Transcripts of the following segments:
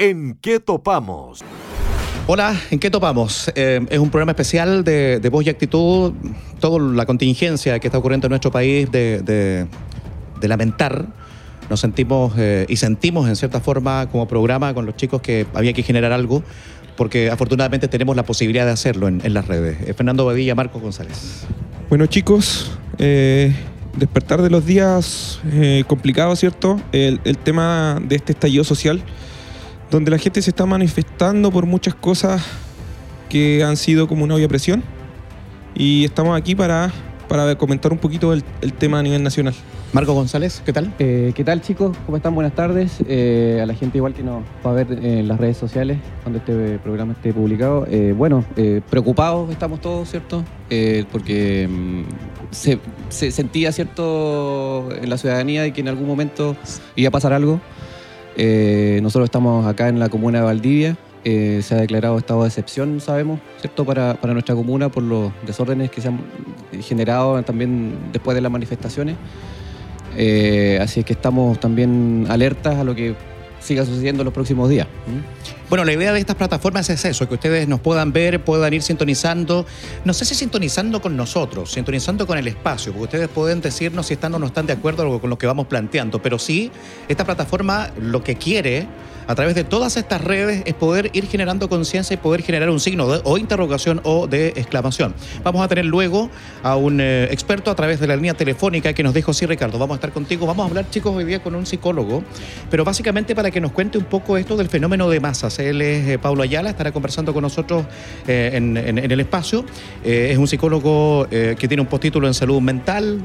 ¿En qué topamos? Hola, ¿en qué topamos? Eh, es un programa especial de, voz y actitud, toda la contingencia que está ocurriendo en nuestro país de, lamentar. Nos sentimos eh, y sentimos en cierta forma como programa con los chicos que había que generar algo, porque afortunadamente tenemos la posibilidad de hacerlo en, las redes. Eh, Fernando Badilla, Marcos González. Bueno chicos, despertar de los días complicados, ¿cierto? El, el tema de este estallido social donde la gente se está manifestando por muchas cosas que han sido como una olla presión. Y estamos aquí para, para comentar un poquito el, tema a nivel nacional. Marco González, ¿qué tal? Eh, ¿Qué tal chicos? ¿Cómo están? Buenas tardes. Eh, a la gente igual que nos va a ver en las redes sociales cuando este programa esté publicado. Eh, bueno, preocupados estamos todos, ¿cierto? porque mm, se, se, sentía, ¿cierto?, en la ciudadanía de que en algún momento iba a pasar algo. Eh, nosotros estamos acá en la comuna de Valdivia. Eh, se ha declarado estado de excepción, sabemos, ¿cierto?, para, nuestra comuna por los desórdenes que se han generado también después de las manifestaciones. Eh, así es que estamos también alertas a lo que siga sucediendo en los próximos días. Bueno, la idea de estas plataformas es eso, que ustedes nos puedan ver, puedan ir sintonizando, no sé si sintonizando con nosotros, sintonizando con el espacio, porque ustedes pueden decirnos si están o no están de acuerdo con lo que vamos planteando, pero sí, esta plataforma lo que quiere a través de todas estas redes es poder ir generando conciencia y poder generar un signo o interrogación o de exclamación. Vamos a tener luego a un eh, experto a través de la línea telefónica que nos dijo, sí Ricardo, vamos a estar contigo, vamos a hablar chicos hoy día con un psicólogo, pero básicamente para que nos cuente un poco esto del fenómeno de masas. Él es eh, Pablo Ayala, estará conversando con nosotros eh, en, el espacio. es un psicólogo que tiene un postítulo en salud mental,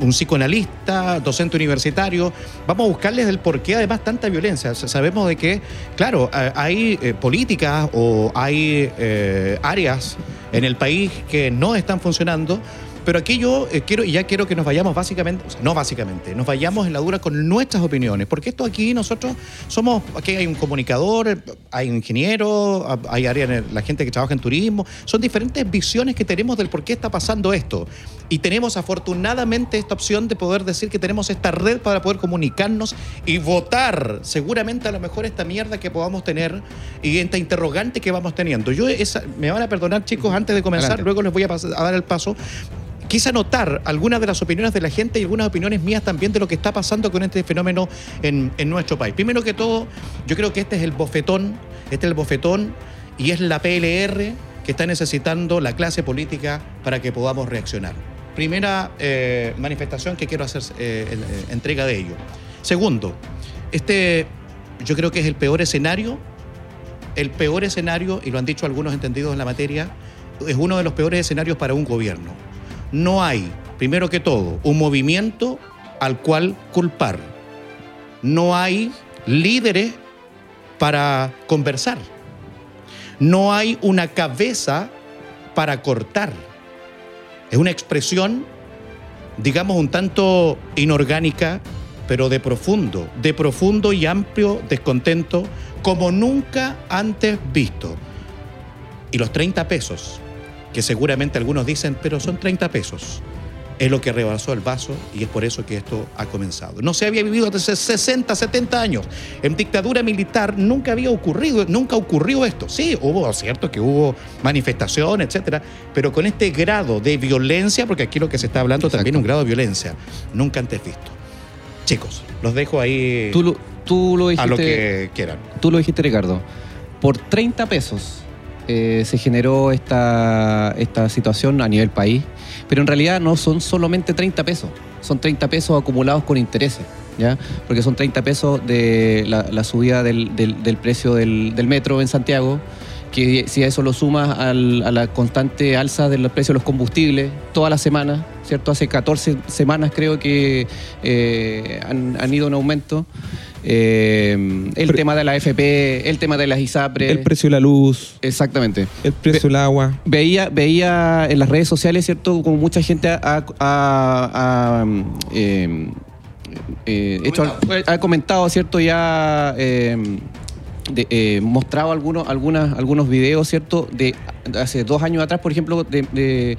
un psicoanalista, docente universitario. Vamos a buscarles el por qué además tanta violencia sabemos de que, claro, hay eh, políticas o hay eh, áreas en el país que no están funcionando pero aquí yo eh, quiero, y ya quiero que nos vayamos básicamente, o sea, no básicamente, nos vayamos en la dura con nuestras opiniones, porque esto aquí nosotros somos, aquí hay un comunicador, hay un ingeniero, hay área, la gente que trabaja en turismo, son diferentes visiones que tenemos del por qué está pasando esto. Y tenemos afortunadamente esta opción de poder decir que tenemos esta red para poder comunicarnos y votar seguramente a lo mejor esta mierda que podamos tener y esta interrogante que vamos teniendo. Yo esa, me van a perdonar chicos antes de comenzar, luego les voy a, a dar el paso quise anotar algunas de las opiniones de la gente y algunas opiniones mías también de lo que está pasando con este fenómeno en, nuestro país. Primero que todo, yo creo que este es el bofetón, este es el bofetón y es la PLR que está necesitando la clase política para que podamos reaccionar. Primera eh, manifestación que quiero hacer eh, eh, entrega de ello. Segundo, este yo creo que es el peor escenario, el peor escenario, y lo han dicho algunos entendidos en la materia, es uno de los peores escenarios para un gobierno no hay, primero que todo, un movimiento al cual culpar. No hay líderes para conversar. No hay una cabeza para cortar. Es una expresión, digamos, un tanto inorgánica, pero de profundo, de profundo y amplio descontento como nunca antes visto. Y los 30 pesos que seguramente algunos dicen, pero son 30 pesos. Es lo que rebasó el vaso y es por eso que esto ha comenzado. No se había vivido desde 60, 70 años. En dictadura militar nunca había ocurrido, nunca ocurrió esto. Sí, hubo, cierto, que hubo manifestaciones, etcétera, pero con este grado de violencia, porque aquí lo que se está hablando también es un grado de violencia, nunca antes visto. Chicos, los dejo ahí tú lo, tú lo dijiste, a lo que quieran. Tú lo dijiste, Ricardo. Por 30 pesos eh, se generó esta, esta situación a nivel país, pero en realidad no son solamente 30 pesos, son 30 pesos acumulados con intereses. ¿Ya? Porque son 30 pesos de la, subida del, precio del, metro en Santiago, que si a eso lo sumas a la constante alza del precio de los combustibles toda la semana, ¿cierto? Hace 14 semanas creo que eh, han, han, ido en aumento. Eh, el tema de la FP, el tema de las ISAPRE. El precio de la luz. Exactamente. El precio del agua. Veía, veía en las redes sociales, ¿cierto? Como mucha gente ha, eh, eh, hecho, ha comentado, ¿cierto? Ya de, eh, mostrado algunos, algunas, algunos videos, ¿cierto? De hace dos años atrás, por ejemplo, de,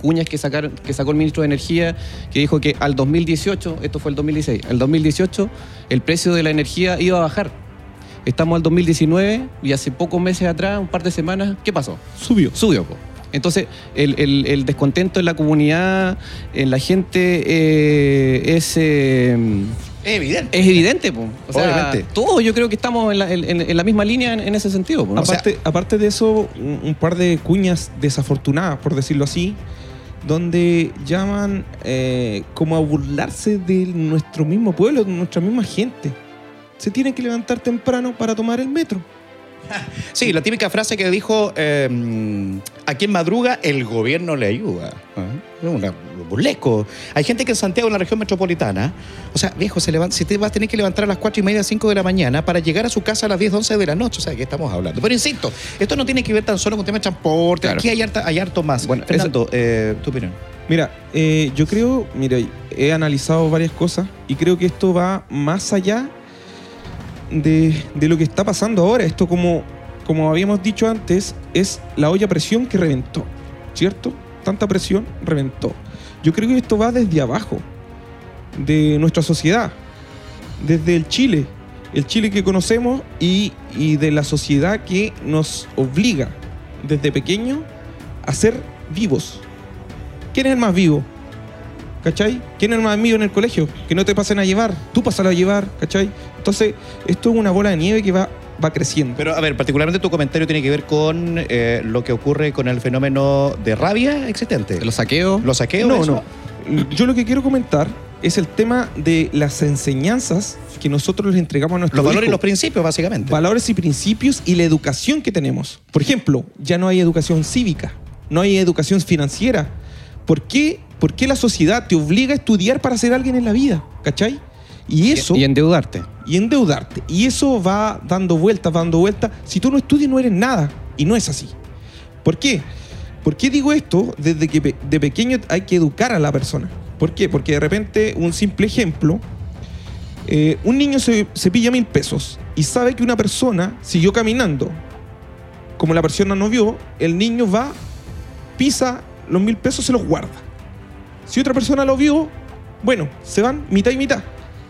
cuñas que, sacaron, que sacó el ministro de Energía, que dijo que al 2018, esto fue el 2016, al 2018 el precio de la energía iba a bajar. Estamos al 2019 y hace pocos meses atrás, un par de semanas, ¿qué pasó? Subió. Subió. po. Entonces, el, el- el descontento en la comunidad, en la gente, eh, es, eh, Es evidente. es evidente. po. O sea, Obviamente. todos yo creo que estamos en la, en- la misma línea en, en ese sentido. po, ¿no? Aparte, aparte de eso, un, un par de cuñas desafortunadas, por decirlo así, donde llaman eh, como a burlarse de nuestro mismo pueblo, de nuestra misma gente. Se tienen que levantar temprano para tomar el metro. Sí, la típica frase que dijo, eh, a quien madruga, el gobierno le ayuda. Ah, una burlesco. Hay gente que en Santiago, en la región metropolitana, o sea, viejo, se levanta, si te vas a tener que levantar a las 4 y media, 5 de la mañana para llegar a su casa a las 10, 11 de la noche. O sea, ¿de qué estamos hablando? Pero insisto, esto no tiene que ver tan solo con tema de transporte. Claro. Aquí hay, harta- hay harto más. Bueno, Fernando, eh, tu opinión. Mira, eh, yo creo, mira, he analizado varias cosas y creo que esto va más allá de, de lo que está pasando ahora. Esto, como, como habíamos dicho antes, es la olla a presión que reventó, ¿cierto? Tanta presión reventó. Yo creo que esto va desde abajo, de nuestra sociedad, desde el Chile, el Chile que conocemos y, y de la sociedad que nos obliga desde pequeño a ser vivos. ¿Quién es el más vivo? ¿Cachai? ¿Quién es el más vivo en el colegio? Que no te pasen a llevar, tú pásalo a llevar, ¿cachai? Entonces, esto es una bola de nieve que va, va creciendo. Pero, a ver, particularmente tu comentario tiene que ver con eh, lo que ocurre con el fenómeno de rabia existente. Los saqueos. ¿Los saqueos? no, eso? no. Yo lo que quiero comentar es el tema de las enseñanzas que nosotros les entregamos a nuestros Los valores y hijos. los principios, básicamente. valores y principios y la educación que tenemos. Por ejemplo, ya no hay educación cívica, no hay educación financiera. ¿Por qué, por qué la sociedad te obliga a estudiar para ser alguien en la vida? ¿Cachai? Y eso, Y endeudarte. y endeudarte. Y eso va dando vueltas, dando vueltas. Si tú no estudias, no eres nada. Y no es así. ¿Por qué? ¿Por qué digo esto? Desde que de pequeño hay que educar a la persona. ¿Por qué? Porque de repente, un simple ejemplo, eh, un niño se, se pilla mil pesos y sabe que una persona siguió caminando. Como la persona no vio, el niño va, pisa los mil pesos, se los guarda. Si otra persona lo vio, bueno, se van mitad y mitad.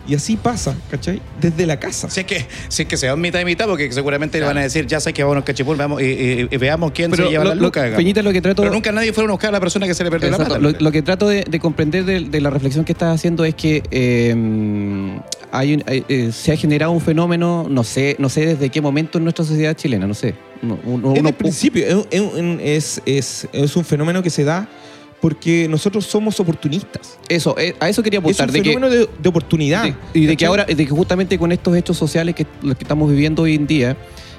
Y así pasa, ¿cachai? Desde la casa. Si es que, si es que se van mitad y mitad, porque seguramente le van a decir, ya sé que vamos a cachipul, veamos, y, y- y veamos quién se lleva lo- la lo- luca. digamos. Peñita, lo que trato. Pero nunca nadie fue a buscar a la persona que se le perdió Exacto. la plata. lo que trato de, de comprender de, de la reflexión que estás haciendo es que eh, hay un- hay- eh, se ha generado un fenómeno, no sé, no sé desde qué momento en nuestra sociedad chilena, no sé. Uno- uno- En uno- el principio, es- es- es un fenómeno que se da porque nosotros somos oportunistas. eso, eh, a eso quería Es apuntar. un de que- fenómeno de, de oportunidad. de- y de que ahora, de que justamente con estos hechos sociales que, los que estamos viviendo hoy en día,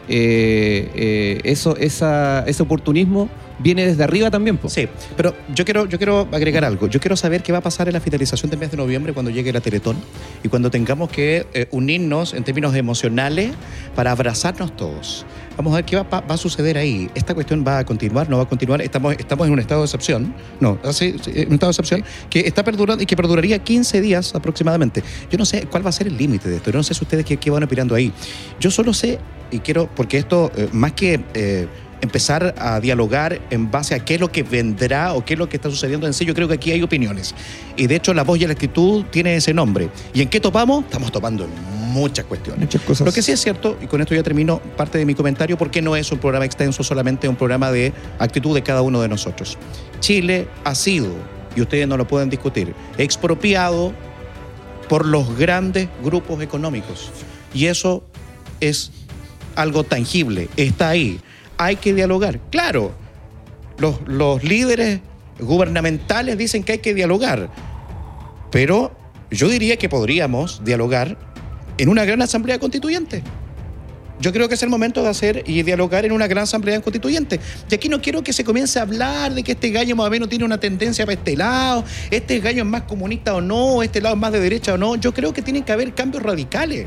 eh, eh, eso, esa, ese oportunismo viene desde arriba también. po. Sí, pero yo quiero, yo quiero agregar algo. Yo quiero saber qué va a pasar en la finalización del mes de noviembre cuando llegue la Teletón y cuando tengamos que eh, unirnos en términos emocionales para abrazarnos todos. Vamos a ver qué va, a suceder ahí. ¿Esta cuestión va a continuar? ¿No va a continuar? Estamos, estamos en un estado de excepción. No, así, sí, en un estado de excepción que está perdurando y que perduraría 15 días aproximadamente. Yo no sé cuál va a ser el límite de esto. Yo no sé si ustedes qué, qué van opinando ahí. Yo solo sé, y quiero, porque esto, eh, más que eh, empezar a dialogar en base a qué es lo que vendrá o qué es lo que está sucediendo en sí, yo creo que aquí hay opiniones. Y de hecho, la voz y la actitud tiene ese nombre. ¿Y en qué topamos? Estamos topando en muchas cuestiones. Muchas cosas. Lo que sí es cierto, y con esto ya termino parte de mi comentario, porque no es un programa extenso, solamente un programa de actitud de cada uno de nosotros. Chile ha sido, y ustedes no lo pueden discutir, expropiado por los grandes grupos económicos. Y eso es algo tangible, está ahí. Hay que dialogar. Claro, los, los líderes gubernamentales dicen que hay que dialogar, pero yo diría que podríamos dialogar en una gran asamblea constituyente. Yo creo que es el momento de hacer y dialogar en una gran asamblea constituyente. Y aquí no quiero que se comience a hablar de que este gallo más o menos tiene una tendencia para este lado, este gallo es más comunista o no, este lado es más de derecha o no. Yo creo que tienen que haber cambios radicales.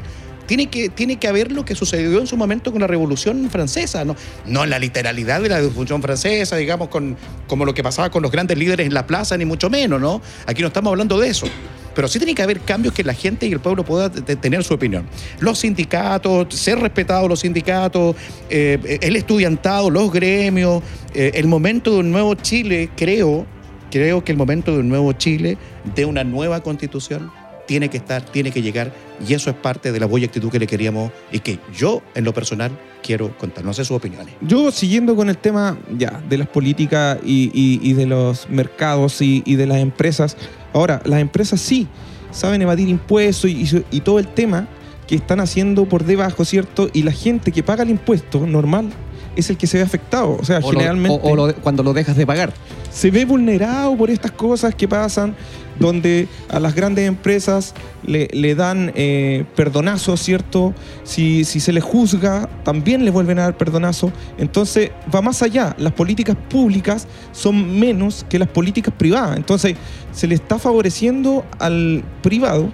Tiene que, tiene que haber lo que sucedió en su momento con la Revolución Francesa, no, no la literalidad de la Revolución Francesa, digamos, con, como lo que pasaba con los grandes líderes en la plaza, ni mucho menos, ¿no? Aquí no estamos hablando de eso. Pero sí tiene que haber cambios que la gente y el pueblo pueda te- tener su opinión. Los sindicatos, ser respetados los sindicatos, eh, el estudiantado, los gremios, eh, el momento de un nuevo Chile, creo, creo que el momento de un nuevo Chile, de una nueva constitución, tiene que estar, tiene que llegar, y eso es parte de la buena actitud que le queríamos y que yo, en lo personal, quiero contar. No sé sus opiniones. Yo, siguiendo con el tema ya de las políticas y, y- y de los mercados y, y de las empresas, ahora, las empresas sí saben evadir impuestos y, y su- y todo el tema que están haciendo por debajo, ¿cierto? Y la gente que paga el impuesto normal es el que se ve afectado. O sea, O, lo- generalmente o- o lo de- cuando lo dejas de pagar. Se ve vulnerado por estas cosas que pasan, donde a las grandes empresas le, le dan eh, perdonazos, ¿cierto? Si, se les juzga, también les vuelven a dar perdonazo. Entonces, va más allá. Las políticas públicas son menos que las políticas privadas. Entonces, se le está favoreciendo al privado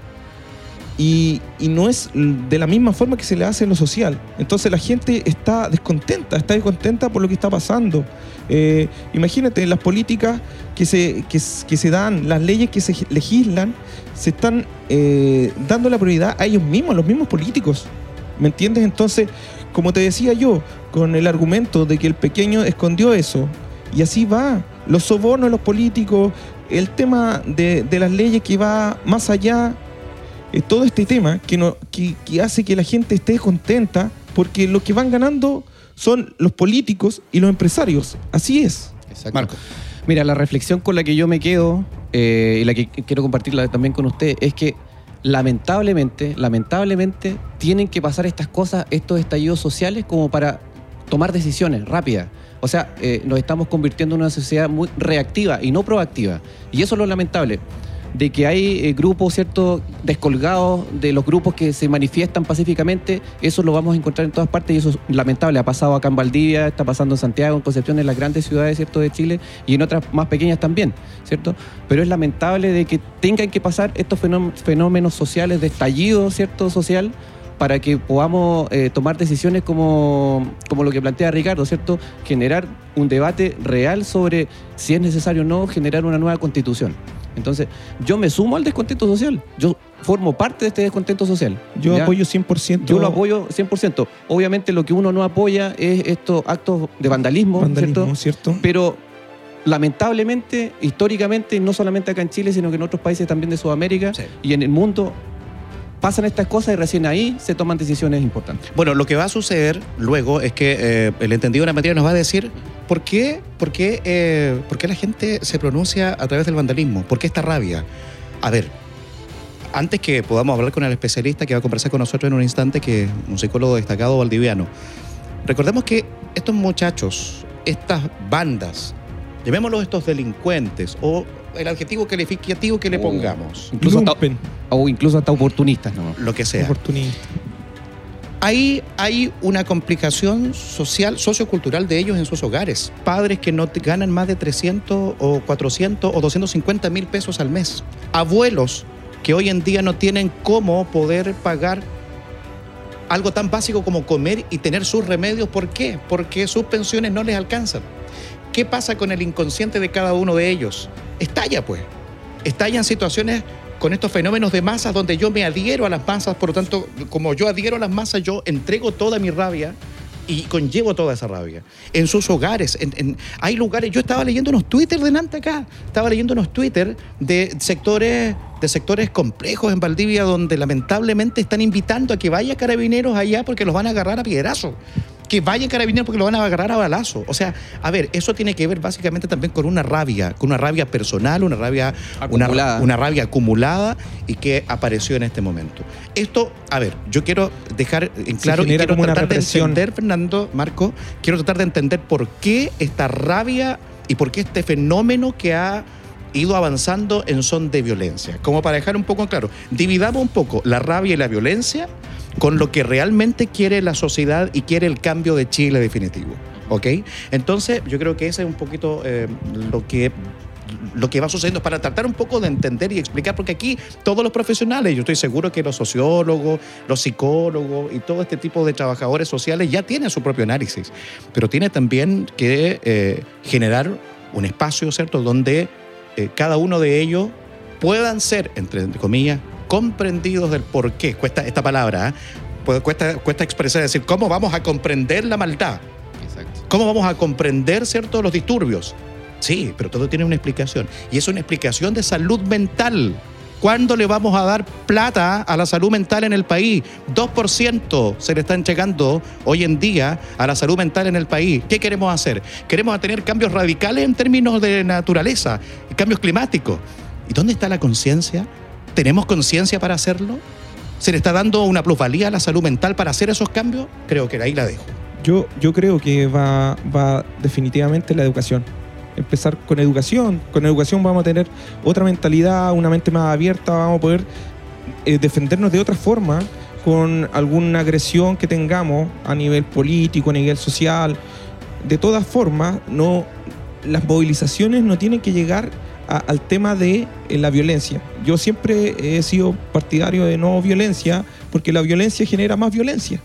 y, no es de la misma forma que se le hace en lo social. Entonces la gente está descontenta, está descontenta por lo que está pasando. Eh, imagínate, las políticas que se, que se dan, las leyes que se legislan, se están eh, dando la prioridad a ellos mismos, a los mismos políticos. ¿Me entiendes? Entonces, como te decía yo, con el argumento de que el pequeño escondió eso, y así va, los sobornos de los políticos, el tema de, de las leyes que va más allá, eh, todo este tema que, no, que, que hace que la gente esté contenta, porque lo que van ganando son los políticos y los empresarios. Así es. Exacto. Marco. Mira, la reflexión con la que yo me quedo eh, y la que quiero compartirla también con usted es que lamentablemente, lamentablemente tienen que pasar estas cosas, estos estallidos sociales como para tomar decisiones rápidas. O sea, eh, nos estamos convirtiendo en una sociedad muy reactiva y no proactiva. Y eso es lo lamentable de que hay eh, grupos, ¿cierto?, descolgados de los grupos que se manifiestan pacíficamente, eso lo vamos a encontrar en todas partes y eso es lamentable. Ha pasado acá en Valdivia, está pasando en Santiago, en Concepción, en las grandes ciudades, ¿cierto?, de Chile y en otras más pequeñas también, ¿cierto? Pero es lamentable de que tengan que pasar estos fenó- fenómenos sociales de estallido, ¿cierto?, social para que podamos eh, tomar decisiones como, como lo que plantea Ricardo, ¿cierto? Generar un debate real sobre si es necesario o no generar una nueva constitución. Entonces, yo me sumo al descontento social. Yo formo parte de este descontento social. Yo ¿ya? apoyo 100%. Yo lo apoyo 100%. Obviamente lo que uno no apoya es estos actos de vandalismo, vandalismo, ¿cierto? ¿cierto? Pero lamentablemente, históricamente, no solamente acá en Chile, sino que en otros países también de Sudamérica Sí. y en el mundo, pasan estas cosas y recién ahí se toman decisiones importantes. Bueno, lo que va a suceder luego es que eh, el entendido de la materia nos va a decir por qué, por, qué, eh, por qué la gente se pronuncia a través del vandalismo, por qué esta rabia. A ver, antes que podamos hablar con el especialista que va a conversar con nosotros en un instante, que es un psicólogo destacado valdiviano, recordemos que estos muchachos, estas bandas, llamémoslos estos delincuentes o el adjetivo calificativo que le Oh. pongamos, Incluso hasta, o incluso hasta oportunistas, ¿no? lo que sea. oportunista. Ahí hay una complicación social, sociocultural de ellos en sus hogares. Padres que no ganan más de 300 o 400 o 250 mil pesos al mes. Abuelos que hoy en día no tienen cómo poder pagar algo tan básico como comer y tener sus remedios. ¿Por qué? Porque sus pensiones no les alcanzan. ¿Qué pasa con el inconsciente de cada uno de ellos? Estalla, pues. Estallan situaciones con estos fenómenos de masas donde yo me adhiero a las masas, por lo tanto, como yo adhiero a las masas, yo entrego toda mi rabia y conllevo toda esa rabia. En sus hogares, hay lugares, yo estaba leyendo unos Twitter delante acá, estaba leyendo unos Twitter de sectores, de sectores complejos en Valdivia donde lamentablemente están invitando a que vaya carabineros allá porque los van a agarrar a piedrazo. Que vayan carabineros porque los van a agarrar a balazo. O sea, a ver, eso tiene que ver básicamente también con una rabia, con una rabia personal, una rabia Acumulada. una rabia acumulada y que apareció en este momento. Esto, a ver, yo quiero dejar en claro y quiero tratar de entender, Fernando, Marco, quiero tratar de entender por qué esta rabia y por qué este fenómeno que ha ido avanzando en son de violencia. Como para dejar un poco claro, dividamos un poco la rabia y la violencia con lo que realmente quiere la sociedad y quiere el cambio de Chile definitivo. ¿Ok? Entonces, yo creo que ese es un poquito eh, lo que lo que va sucediendo para tratar un poco de entender y explicar, porque aquí todos los profesionales, yo estoy seguro que los sociólogos, los psicólogos y todo este tipo de trabajadores sociales ya tienen su propio análisis, pero tiene también que eh, generar un espacio, ¿cierto?, donde eh, cada uno de ellos puedan ser, entre, entre comillas, comprendidos del por qué, cuesta esta palabra, ¿eh? Cuesta, cuesta expresar, decir, ¿cómo vamos a comprender la maldad? Exacto. ¿Cómo vamos a comprender, cierto, los disturbios? Sí, pero todo tiene una explicación. Y es una explicación de salud mental. ¿Cuándo le vamos a dar plata a la salud mental en el país? 2% se le está entregando hoy en día a la salud mental en el país. ¿Qué queremos hacer? Queremos tener cambios radicales en términos de naturaleza, cambios climáticos. ¿Y dónde está la conciencia? ¿Tenemos conciencia para hacerlo? ¿Se le está dando una plusvalía a la salud mental para hacer esos cambios? Creo que ahí la dejo. Yo, yo creo que va, va definitivamente la educación. Empezar con educación. Con educación vamos a tener otra mentalidad, una mente más abierta, vamos a poder eh, defendernos de otra forma con alguna agresión que tengamos a nivel político, a nivel social. De todas formas, no, las movilizaciones no tienen que llegar a- al tema de eh, la violencia. Yo siempre he sido partidario de no violencia porque la violencia genera más violencia.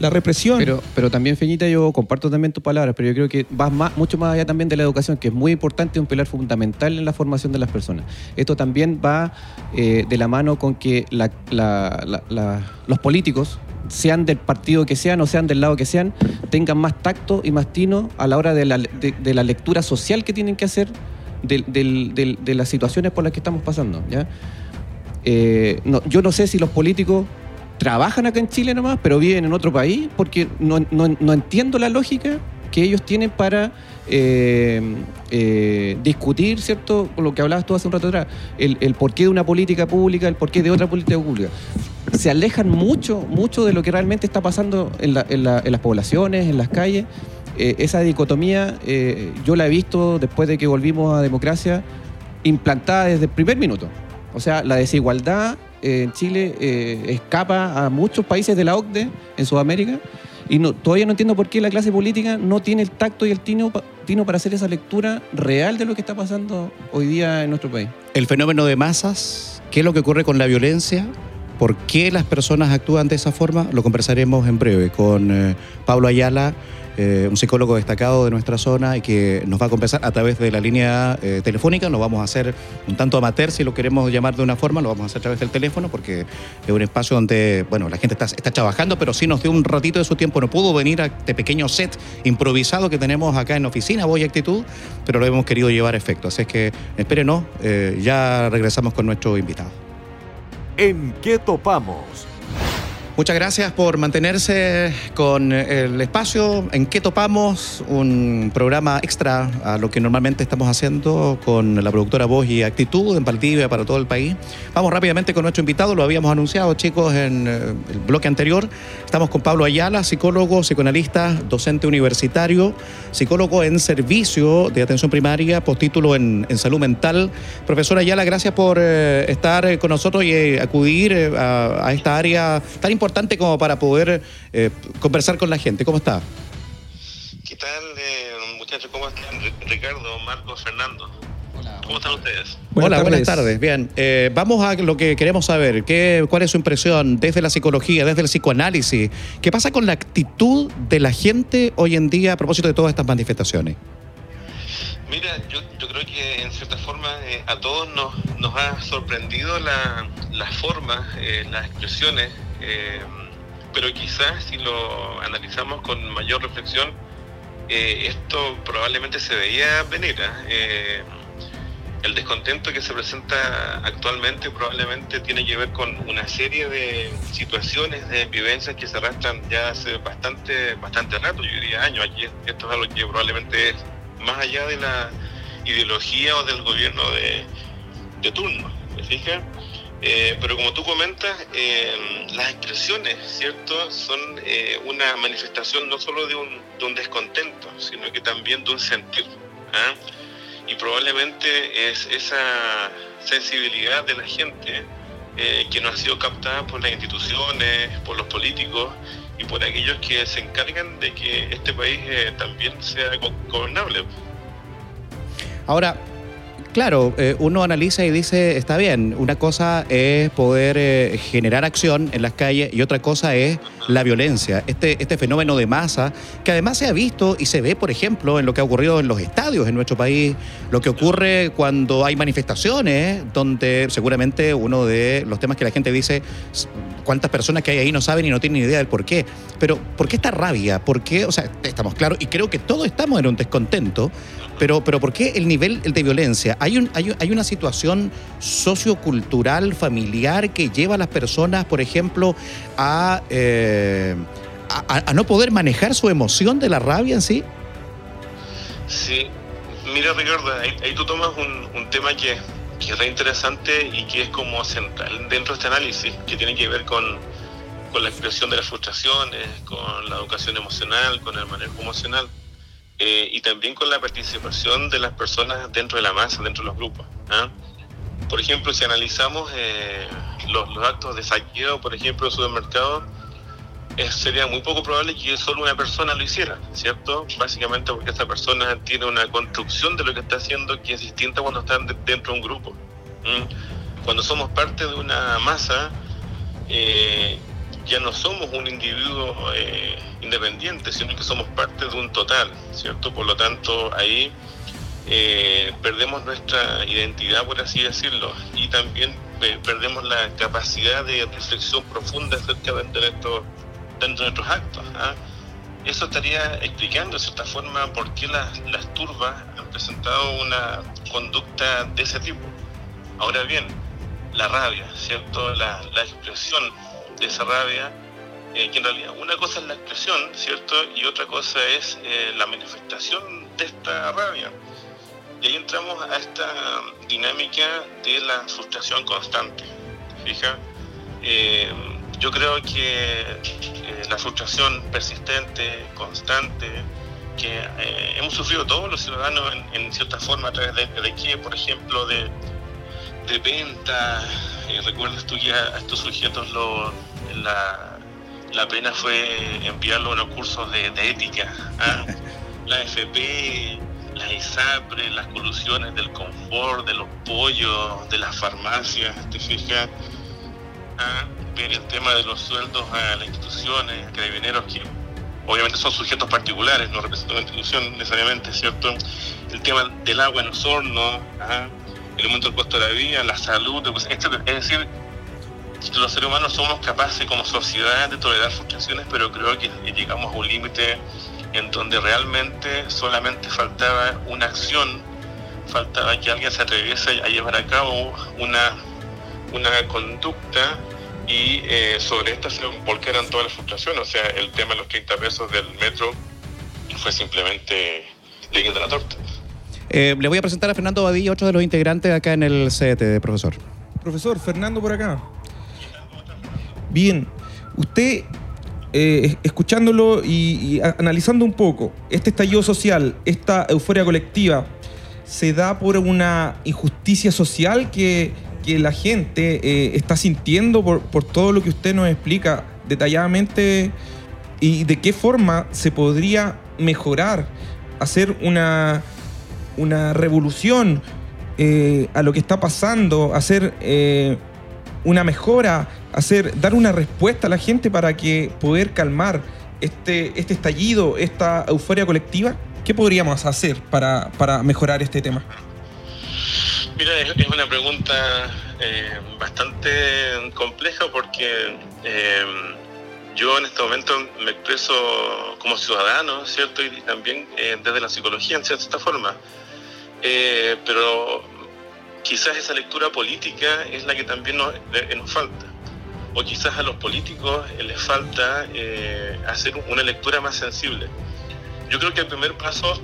La represión. Pero, pero también, Feñita, yo comparto también tus palabras, pero yo creo que vas más, mucho más allá también de la educación, que es muy importante, un pilar fundamental en la formación de las personas. Esto también va eh, de la mano con que los políticos, sean del partido que sean o sean del lado que sean, tengan más tacto y más tino a la hora de la, de- de la lectura social que tienen que hacer del- de las situaciones por las que estamos pasando. ¿ya? Eh, yo no sé si los políticos trabajan acá en Chile nomás, pero viven en otro país, porque no, no- no entiendo la lógica que ellos tienen para eh, eh, discutir, ¿cierto? Con lo que hablabas tú hace un rato atrás, el, el porqué de una política pública, el porqué de otra política pública. Se alejan mucho, mucho de lo que realmente está pasando en, la- en la- en las poblaciones, en las calles. Eh, esa dicotomía eh, yo la he visto después de que volvimos a democracia implantada desde el primer minuto. O sea, la desigualdad eh, en Chile eh, escapa a muchos países de la OCDE, en Sudamérica, y todavía no entiendo por qué la clase política no tiene el tacto y el tino para hacer esa lectura real de lo que está pasando hoy día en nuestro país. El fenómeno de masas, qué es lo que ocurre con la violencia, por qué las personas actúan de esa forma, lo conversaremos en breve con eh, Pablo Ayala, eh, un psicólogo destacado de nuestra zona y que nos va a conversar a través de la línea eh, telefónica. Lo vamos a hacer un tanto amateur, si lo queremos llamar de una forma, lo vamos a hacer a través del teléfono porque es un espacio donde, bueno, la gente está, está trabajando, pero sí nos dio un ratito de su tiempo. No pudo venir a este pequeño set improvisado que tenemos acá en oficina, Voy Actitud, pero lo hemos querido llevar a efecto. Así es que espérenos, eh, ya regresamos con nuestro invitado. ¿En qué topamos? Muchas gracias por mantenerse con el espacio. ¿En qué topamos? Un programa extra a lo que normalmente estamos haciendo con la productora Voz y Actitud en Valdivia para todo el país. Vamos rápidamente con nuestro invitado, lo habíamos anunciado chicos en eh, el bloque anterior. Estamos con Pablo Ayala, psicólogo, psicoanalista, docente universitario, psicólogo en servicio de atención primaria, postítulo en, en salud mental. Profesor Ayala, gracias por eh, estar eh, con nosotros y acudir a esta área tan importante como para poder eh, conversar con la gente. ¿Cómo está? ¿Qué tal, eh, muchachos? ¿Cómo están? Ri- Ricardo, Marcos, Fernando. ¿Cómo están ustedes? Hola, buenas tardes. Bien, eh, vamos a lo que queremos saber. ¿Qué, ¿Cuál es su impresión desde la psicología, desde el psicoanálisis? ¿Qué pasa con la actitud de la gente hoy en día a propósito de todas estas manifestaciones? Mira, yo, yo creo que en cierta forma eh, a todos nos, nos ha sorprendido la, las formas, eh, las expresiones, eh, pero quizás si lo analizamos con mayor reflexión, eh, esto probablemente se veía venir. Eh, el descontento que se presenta actualmente probablemente tiene que ver con una serie de situaciones, de vivencias que se arrastran ya hace bastante, bastante rato, yo diría años. Aquí esto es algo que probablemente es más allá de la ideología o del gobierno de, de turno, ¿me fijas? Eh, pero como tú comentas, eh, las expresiones, ¿cierto?, son eh, una manifestación no solo de un, de un descontento, sino que también de un sentir. ¿ah? Y probablemente es esa sensibilidad de la gente eh, que no ha sido captada por las instituciones, por los políticos y por aquellos que se encargan de que este país también sea go- gobernable. Ahora, claro, eh, uno analiza y dice, está bien, una cosa es poder eh, generar acción en las calles y otra cosa es la violencia, este, este fenómeno de masa, que además se ha visto y se ve, por ejemplo, en lo que ha ocurrido en los estadios en nuestro país, lo que ocurre cuando hay manifestaciones, donde seguramente uno de los temas que la gente dice, cuántas personas que hay ahí no saben y no tienen ni idea del por qué. Pero, ¿por qué esta rabia? ¿Por qué? O sea, estamos claros, y creo que todos estamos en un descontento, pero, pero ¿por qué el nivel de violencia? ¿Hay, un, hay, hay una situación sociocultural, familiar, que lleva a las personas, por ejemplo, a, eh, a, no poder manejar su emoción de la rabia en sí? Sí, mira Ricardo, ahí, tú tomas un, un tema que, que, es re interesante y que es como central dentro de este análisis, que tiene que ver con, con la expresión de las frustraciones, con la educación emocional, con el manejo emocional. Eh, y también con la participación de las personas dentro de la masa, dentro de los grupos. ¿ah? Por ejemplo, si analizamos eh, los, actos de saqueo, por ejemplo, en supermercados, eh, sería muy poco probable que solo una persona lo hiciera, ¿cierto? Básicamente porque esta persona tiene una construcción de lo que está haciendo que es distinta cuando están dentro de un grupo. Cuando somos parte de una masa, ya no somos un individuo eh, independiente, sino que somos parte de un total, ¿cierto? Por lo tanto, ahí eh, perdemos nuestra identidad, por así decirlo, y también eh, perdemos la capacidad de reflexión profunda acerca de dentro, de nuestros actos. ¿ah? Eso estaría explicando de cierta forma por qué las, las turbas han presentado una conducta de ese tipo. Ahora bien, la rabia, ¿cierto? La, la expresión de esa rabia, eh, que en realidad una cosa es la expresión, ¿cierto? Y otra cosa es eh, la manifestación de esta rabia. Y ahí entramos a esta dinámica de la frustración constante. Fija, eh, yo creo que la frustración persistente, constante, que hemos sufrido todos los ciudadanos en, cierta forma a través de, de qué, por ejemplo, de, de venta. ¿Recuerdas tú que a estos sujetos lo, la, la pena fue enviarlo a los cursos de, ética. ¿ah? La FP, las ISAPRE, las colusiones del confort, de los pollos, de las farmacias, ¿te fijas? ¿Ah? El tema de los sueldos a las instituciones, carabineros que obviamente son sujetos particulares, no representan una institución necesariamente, ¿cierto? El tema del agua en los hornos, el aumento del costo de la vida, la salud, Es decir, los seres humanos somos capaces como sociedad de tolerar frustraciones, pero creo que llegamos a un límite en donde realmente solamente faltaba una acción, faltaba que alguien se atreviese a llevar a cabo una, una conducta y eh, sobre esta se volcaran todas las frustraciones. O sea, el tema de los 30 pesos del metro fue simplemente leyendo la torta. Eh, le voy a presentar a Fernando Badilla, otro de los integrantes acá en el CET, profesor. Profesor, Fernando por acá. Bien, usted, eh, escuchándolo y, analizando un poco, este estallido social, esta euforia colectiva, ¿se da por una injusticia social que, la gente eh, está sintiendo por, todo lo que usted nos explica detalladamente? ¿Y de qué forma se podría mejorar, hacer una, una revolución eh, a lo que está pasando, hacer una mejora, hacer, dar una respuesta a la gente para que poder calmar este, este estallido, esta euforia colectiva? ¿Qué podríamos hacer para, mejorar este tema? Mira, es, una pregunta eh, bastante compleja porque eh, yo en este momento me expreso como ciudadano, ¿cierto? Y también eh, desde la psicología, en cierta forma. pero quizás esa lectura política es la que también nos, nos falta. O quizás a los políticos les falta hacer una lectura más sensible. Yo creo que el primer paso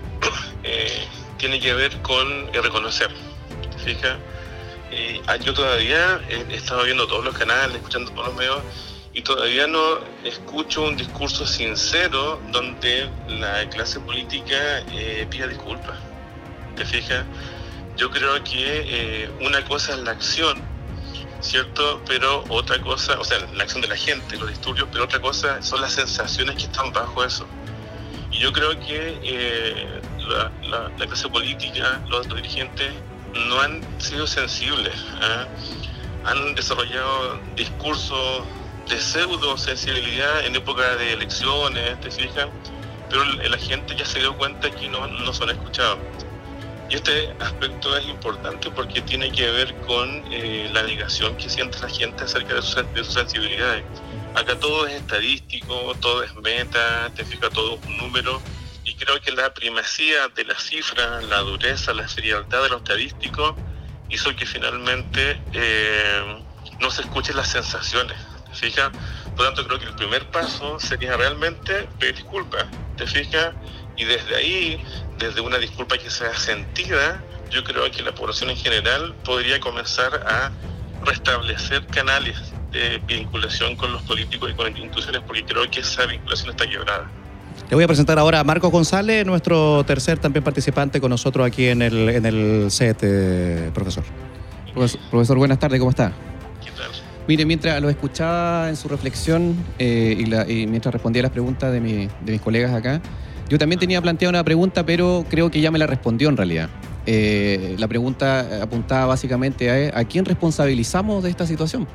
tiene que ver con reconocer. Fija, yo todavía he estado viendo todos los canales, escuchando todos los medios, y todavía no escucho un discurso sincero donde la clase política pida disculpas. ¿Te fijas? yo creo que eh, una cosa es la acción, ¿cierto? Pero otra cosa, o sea, la acción de la gente, los disturbios, pero otra cosa son las sensaciones que están bajo eso. Y yo creo que eh, la, clase política, los, dirigentes, no han sido sensibles, ¿ah? han desarrollado discursos de pseudo sensibilidad en época de elecciones, ¿te fijas? Pero la gente ya se dio cuenta que no, no son escuchados. Y este aspecto es importante porque tiene que ver con eh, la negación que siente la gente acerca de, sus sensibilidades. Acá todo es estadístico, todo es meta, te fija todo un número. Creo que la primacía de la cifra, la dureza, la frialdad de lo estadístico hizo que finalmente eh, no se escuchen las sensaciones. ¿Te fijas? Por lo tanto, creo que el primer paso sería realmente pedir disculpas. ¿Te fijas? Y desde ahí desde una disculpa que sea sentida, yo creo que la población en general podría comenzar a restablecer canales de vinculación con los políticos y con las instituciones, porque creo que esa vinculación está quebrada. Le voy a presentar ahora a Marcos González, nuestro tercer también participante con nosotros aquí en el, en el set, eh, profesor. profesor. buenas tardes, ¿cómo está? ¿Qué tal? Mire, mientras lo escuchaba en su reflexión eh, y, mientras respondía a las preguntas de, de mis colegas acá, yo también tenía planteada una pregunta, pero creo que ya me la respondió en realidad. Eh, la pregunta apuntaba básicamente a, a, quién responsabilizamos de esta situación,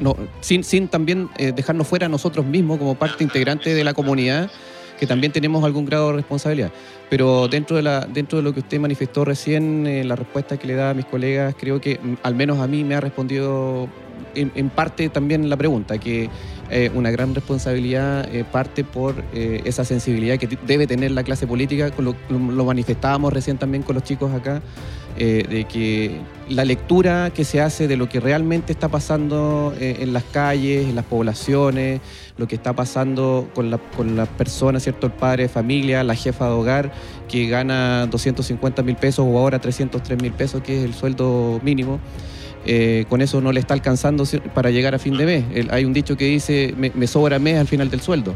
no, sin, sin también eh, dejarnos fuera nosotros mismos como parte integrante de la comunidad, que también tenemos algún grado de responsabilidad. Pero dentro de, la, dentro de lo que usted manifestó recién, en la respuesta que le da a mis colegas, creo que mm, al menos a mí me ha respondido en, parte también la pregunta, que eh, una gran responsabilidad eh, parte por eh, esa sensibilidad que debe tener la clase política, lo, lo, manifestábamos recién también con los chicos acá, de que la lectura que se hace de lo que realmente está pasando en las calles, en las poblaciones, lo que está pasando con, la, con las personas, ¿cierto? El padre de familia, la jefa de hogar, que gana 250 mil pesos o ahora 303 mil pesos, que es el sueldo mínimo. Eh, con eso no le está alcanzando para llegar a fin de mes. hay un dicho que dice, me, sobra mes al final del sueldo.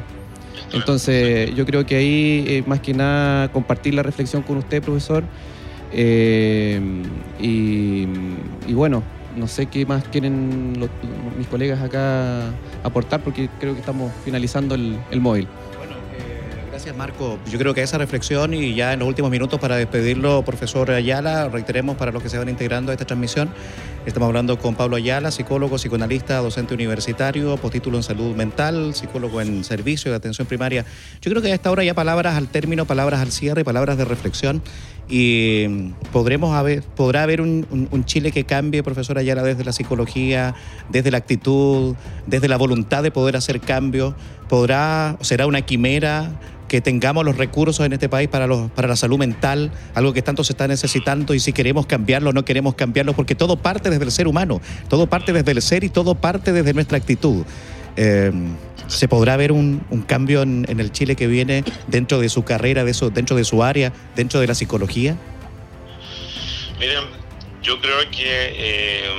Entonces, yo creo que ahí, eh, más que nada, compartir la reflexión con usted, profesor. Eh, y, bueno, no sé qué más quieren mis colegas acá aportar, porque creo que estamos finalizando el móvil. Gracias, Marco. Yo creo que esa reflexión y ya en los últimos minutos para despedirlo, profesor Ayala, reiteremos para los que se van integrando a esta transmisión. Estamos hablando con Pablo Ayala, psicólogo, psicoanalista, docente universitario, postítulo en salud mental, psicólogo en servicio de atención primaria. Yo creo que a esta hora ya palabras al término, palabras al cierre, palabras de reflexión y podremos haber, podrá haber un, un Chile que cambie, profesor Ayala, desde la psicología, desde la actitud, desde la voluntad de poder hacer cambios. Podrá, será una quimera que tengamos los recursos en este país para, los, para la salud mental, algo que tanto se está necesitando y si queremos cambiarlo no queremos cambiarlo, porque todo parte desde el ser humano, todo parte desde el ser y todo parte desde nuestra actitud. Eh, ¿Se podrá ver un, cambio en, el Chile que viene dentro de su carrera, de eso, dentro de su área, dentro de la psicología? Miren, yo creo que eh,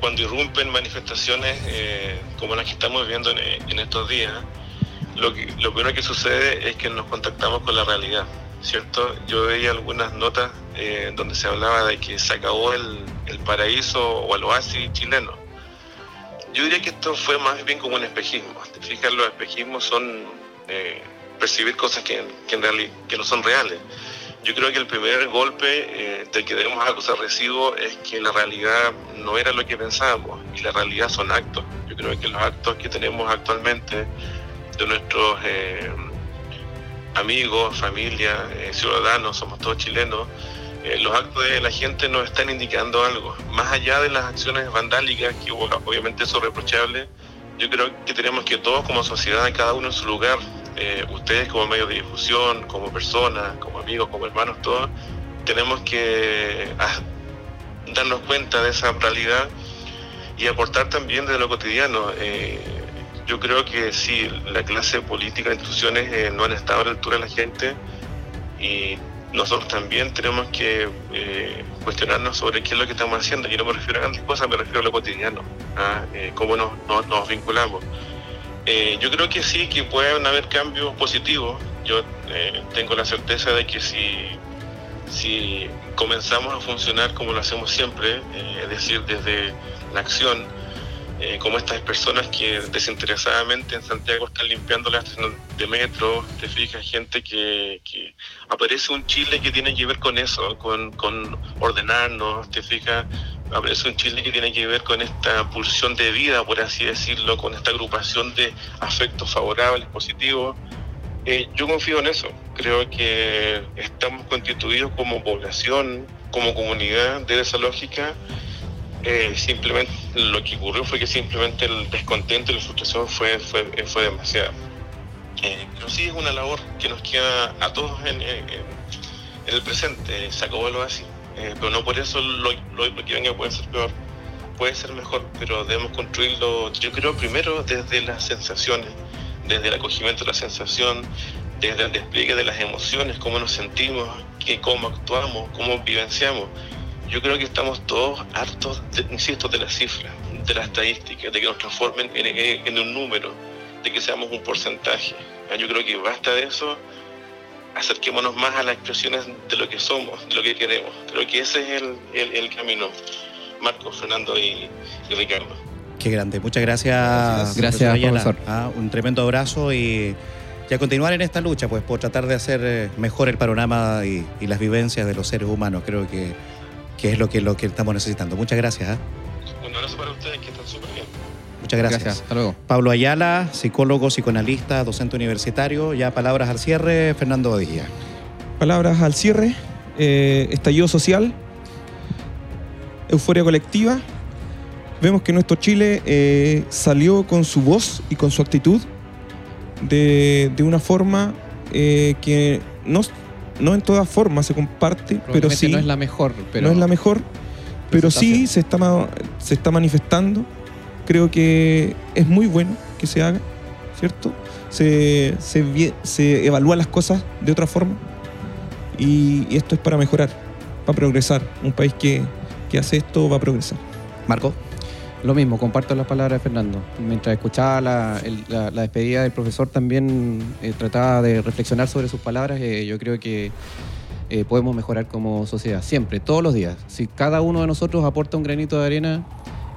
cuando irrumpen manifestaciones eh, como las que estamos viendo en estos días, lo, que, lo primero que sucede es que nos contactamos con la realidad, ¿cierto? Yo veía algunas notas eh, donde se hablaba de que se acabó el, el, paraíso o el oasis chileno. Yo diría que esto fue más bien como un espejismo. Te los espejismos son eh, percibir cosas que, que no son reales. Yo creo que el primer golpe eh, del que debemos acusar recibo es que la realidad no era lo que pensábamos y la realidad son actos. Yo creo que los actos que tenemos actualmente de nuestros eh, amigos, familia, eh, ciudadanos, somos todos chilenos, eh, los actos de la gente nos están indicando algo. Más allá de las acciones vandálicas, que obviamente eso es reprochable, yo creo que tenemos que todos como sociedad, cada uno en su lugar, ustedes como medios de difusión, como personas, como amigos, como hermanos, todos, tenemos que ah, darnos cuenta de esa realidad y aportar también de lo cotidiano. Yo creo que sí, la clase política, instituciones eh, no han estado a la altura de la gente y nosotros también tenemos que eh, cuestionarnos sobre qué es lo que estamos haciendo. Y no me refiero a grandes cosas, me refiero a lo cotidiano, a eh, cómo nos, nos, vinculamos. yo creo que sí, que pueden haber cambios positivos. Yo tengo la certeza de que si, si comenzamos a funcionar como lo hacemos siempre, es decir, desde la acción, eh, como estas personas que desinteresadamente en Santiago están limpiando las estaciones de metro, te fijas, gente que, aparece un Chile que tiene que ver con eso, con, ordenarnos, te fijas, aparece un Chile que tiene que ver con esta pulsión de vida, por así decirlo, con esta agrupación de afectos favorables, positivos. Eh, yo confío en eso. Creo que estamos constituidos como población, como comunidad de esa lógica. Eh, simplemente lo que ocurrió fue que simplemente el descontento y la frustración fue, fue, fue demasiado. Eh, pero sí es una labor que nos queda a todos en, el presente, se acabó lo así. Eh, pero no por eso lo, lo, lo, que venga puede ser peor, puede ser mejor, pero debemos construirlo, yo creo, primero desde las sensaciones, desde el acogimiento de la sensación, desde el despliegue de las emociones, cómo nos sentimos, que, cómo actuamos, cómo vivenciamos. Yo creo que estamos todos hartos, de, insisto, de las cifras, de las estadísticas, de que nos transformen en, en un número, de que seamos un porcentaje. Yo creo que basta de eso acerquémonos más a las expresiones de lo que somos, de lo que queremos. Creo que ese es el, el, el camino. Marco, Fernando y, y, Ricardo. Qué grande. Muchas gracias. Gracias, profesor. profesor. Ah, un tremendo abrazo y, y, a continuar en esta lucha, pues por tratar de hacer mejor el panorama y, y las vivencias de los seres humanos. Creo que, que es lo que, lo que estamos necesitando. Muchas gracias. ¿eh? Un abrazo para ustedes, que están súper bien. Muchas gracias. gracias. Hasta luego. Pablo Ayala, psicólogo, psicoanalista, docente universitario. Ya palabras al cierre, Fernando Badilla. Palabras al cierre. Eh, estallido social. Euforia colectiva. Vemos que nuestro Chile eh, salió con su voz y con su actitud de, de una forma eh, que no, no en todas formas se comparte, pero sí. No es la mejor. Pero no es la mejor, pero sí se está, se está manifestando creo que es muy bueno que se haga, ¿cierto? Se, se, se evalúan las cosas de otra forma y, y, esto es para mejorar, para progresar. Un país que, que hace esto va a progresar. Marco. Lo mismo, comparto las palabras de Fernando. Mientras escuchaba la, despedida del profesor, también eh, trataba de reflexionar sobre sus palabras. Eh, yo creo que eh, podemos mejorar como sociedad, siempre, todos los días. Si cada uno de nosotros aporta un granito de arena,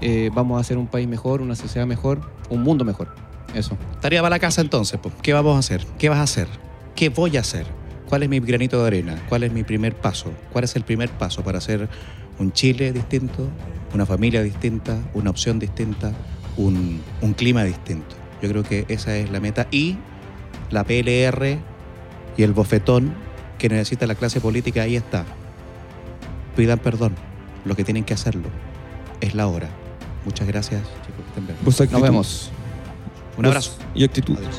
eh, vamos a hacer un país mejor, una sociedad mejor, un mundo mejor. Eso. Tarea para la casa entonces. ¿qué vamos a hacer? ¿Qué vas a hacer? ¿Qué voy a hacer? ¿Cuál es mi granito de arena? ¿Cuál es mi primer paso? ¿Cuál es el primer paso para hacer un Chile distinto, una familia distinta, una opción distinta, un, un clima distinto? Yo creo que esa es la meta y la PLR y el bofetón que necesita la clase política ahí está. Pidan perdón, lo que tienen que hacerlo. Es la hora. Muchas gracias, chicos. Que estén bien. Vos Nos vemos. Un abrazo. Y actitud. Adiós.